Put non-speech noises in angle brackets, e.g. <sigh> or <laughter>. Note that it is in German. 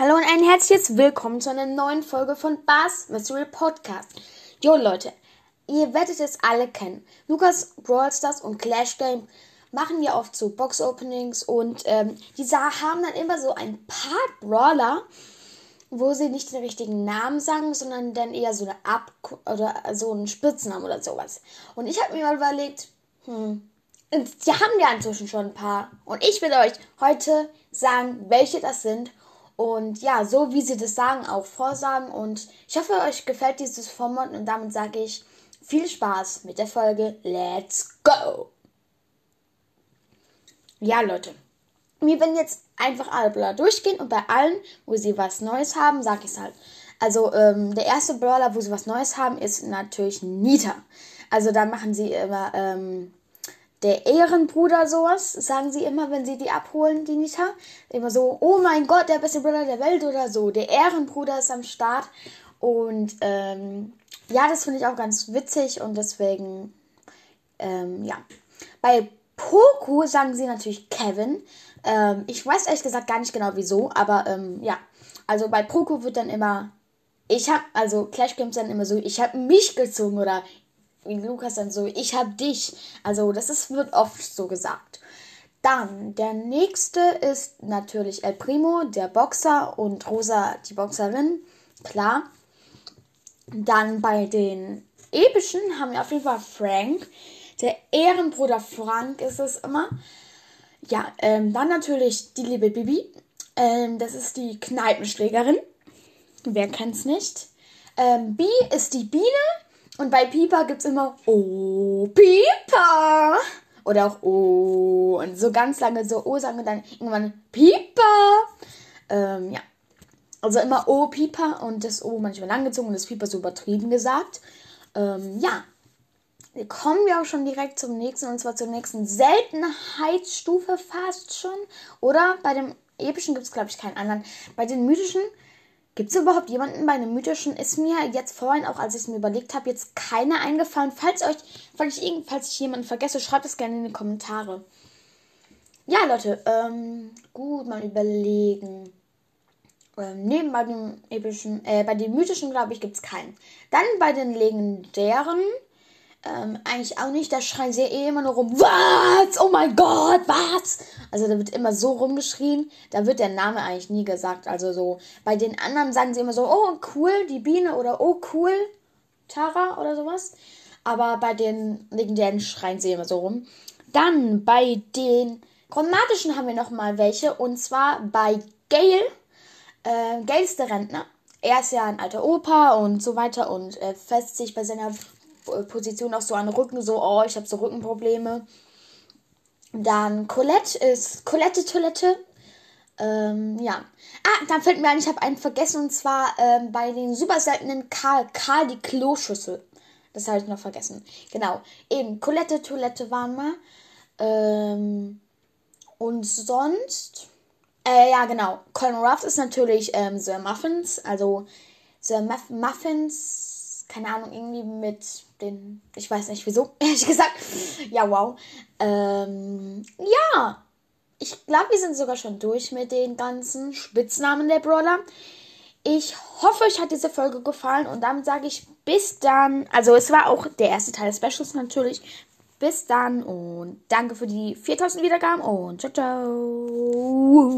Hallo und ein herzliches Willkommen zu einer neuen Folge von Bars Mystery Podcast. Jo Leute, ihr werdet es alle kennen. Lukas Brawl Stars und Clash Game machen ja oft so Box Openings und ähm, die haben dann immer so ein paar Brawler, wo sie nicht den richtigen Namen sagen, sondern dann eher so eine Ab oder so einen Spitznamen oder sowas. Und ich habe mir mal überlegt, hm, die haben ja inzwischen schon ein paar. Und ich will euch heute sagen, welche das sind und ja, so wie sie das sagen, auch vorsagen. Und ich hoffe, euch gefällt dieses Format. Und damit sage ich viel Spaß mit der Folge. Let's go! Ja, Leute. Wir werden jetzt einfach alle Brawler durchgehen und bei allen, wo sie was Neues haben, sage ich es halt. Also, ähm, der erste Brawler, wo sie was Neues haben, ist natürlich Nita. Also, da machen sie immer, ähm, der Ehrenbruder sowas, sagen sie immer, wenn sie die abholen, die Nita. Immer so, oh mein Gott, der beste Bruder der Welt oder so. Der Ehrenbruder ist am Start. Und ähm, ja, das finde ich auch ganz witzig und deswegen, ähm, ja. Bei Poku sagen sie natürlich Kevin. Ähm, ich weiß ehrlich gesagt gar nicht genau wieso, aber ähm, ja. Also bei Poku wird dann immer, ich habe, also Clash Games dann immer so, ich habe mich gezogen oder wie Lukas dann so, ich hab dich. Also das ist, wird oft so gesagt. Dann, der nächste ist natürlich El Primo, der Boxer und Rosa, die Boxerin. Klar. Dann bei den epischen haben wir auf jeden Fall Frank. Der Ehrenbruder Frank ist es immer. Ja, ähm, dann natürlich die liebe Bibi. Ähm, das ist die Kneipenschlägerin. Wer kennt's nicht? Ähm, B ist die Biene. Und bei Pieper gibt es immer Oh, Pieper. Oder auch Oh. Und so ganz lange so Oh sagen und dann irgendwann Pieper. Ähm, ja. Also immer Oh, Pieper und das O manchmal langgezogen und das Pieper so übertrieben gesagt. Ähm, ja. Kommen wir auch schon direkt zum nächsten und zwar zur nächsten Seltenheitsstufe fast schon. Oder bei dem epischen gibt es, glaube ich, keinen anderen. Bei den mythischen Gibt es überhaupt jemanden bei einem mythischen? Ist mir jetzt vorhin, auch als ich es mir überlegt habe, jetzt keiner eingefallen. Falls euch, falls ich, falls ich jemanden vergesse, schreibt es gerne in die Kommentare. Ja, Leute, ähm, gut mal überlegen. Ähm, neben bei den epischen, äh, bei den mythischen, glaube ich, gibt es keinen. Dann bei den legendären ähm, eigentlich auch nicht. Da schreien sie eh immer nur rum. Was? Oh mein Gott, was? Also da wird immer so rumgeschrien. Da wird der Name eigentlich nie gesagt. Also so. Bei den anderen sagen sie immer so, oh cool, die Biene oder oh cool, Tara oder sowas. Aber bei den legendären schreien sie immer so rum. Dann bei den chromatischen haben wir nochmal welche. Und zwar bei Gail. Äh, Gail ist der Rentner. Er ist ja ein alter Opa und so weiter und äh, fest sich bei seiner Position auch so an Rücken, so, oh, ich habe so Rückenprobleme. Dann Colette ist Colette Toilette. Ähm, ja. Ah, dann fällt mir ein, ich habe einen vergessen und zwar ähm, bei den super seltenen Karl. Karl die Kloschüssel. Das habe ich noch vergessen. Genau. Eben, Colette Toilette waren wir. Ähm, und sonst. Äh, ja, genau. Colin Ruffs ist natürlich ähm, Sir Muffins. Also Sir Muff Muffins, keine Ahnung, irgendwie mit den, ich weiß nicht wieso, <laughs> ehrlich gesagt. Ja, wow. Ähm, ja, ich glaube, wir sind sogar schon durch mit den ganzen Spitznamen der Brawler. Ich hoffe, euch hat diese Folge gefallen und damit sage ich bis dann. Also es war auch der erste Teil des Specials natürlich. Bis dann und danke für die 4000 Wiedergaben und ciao, ciao.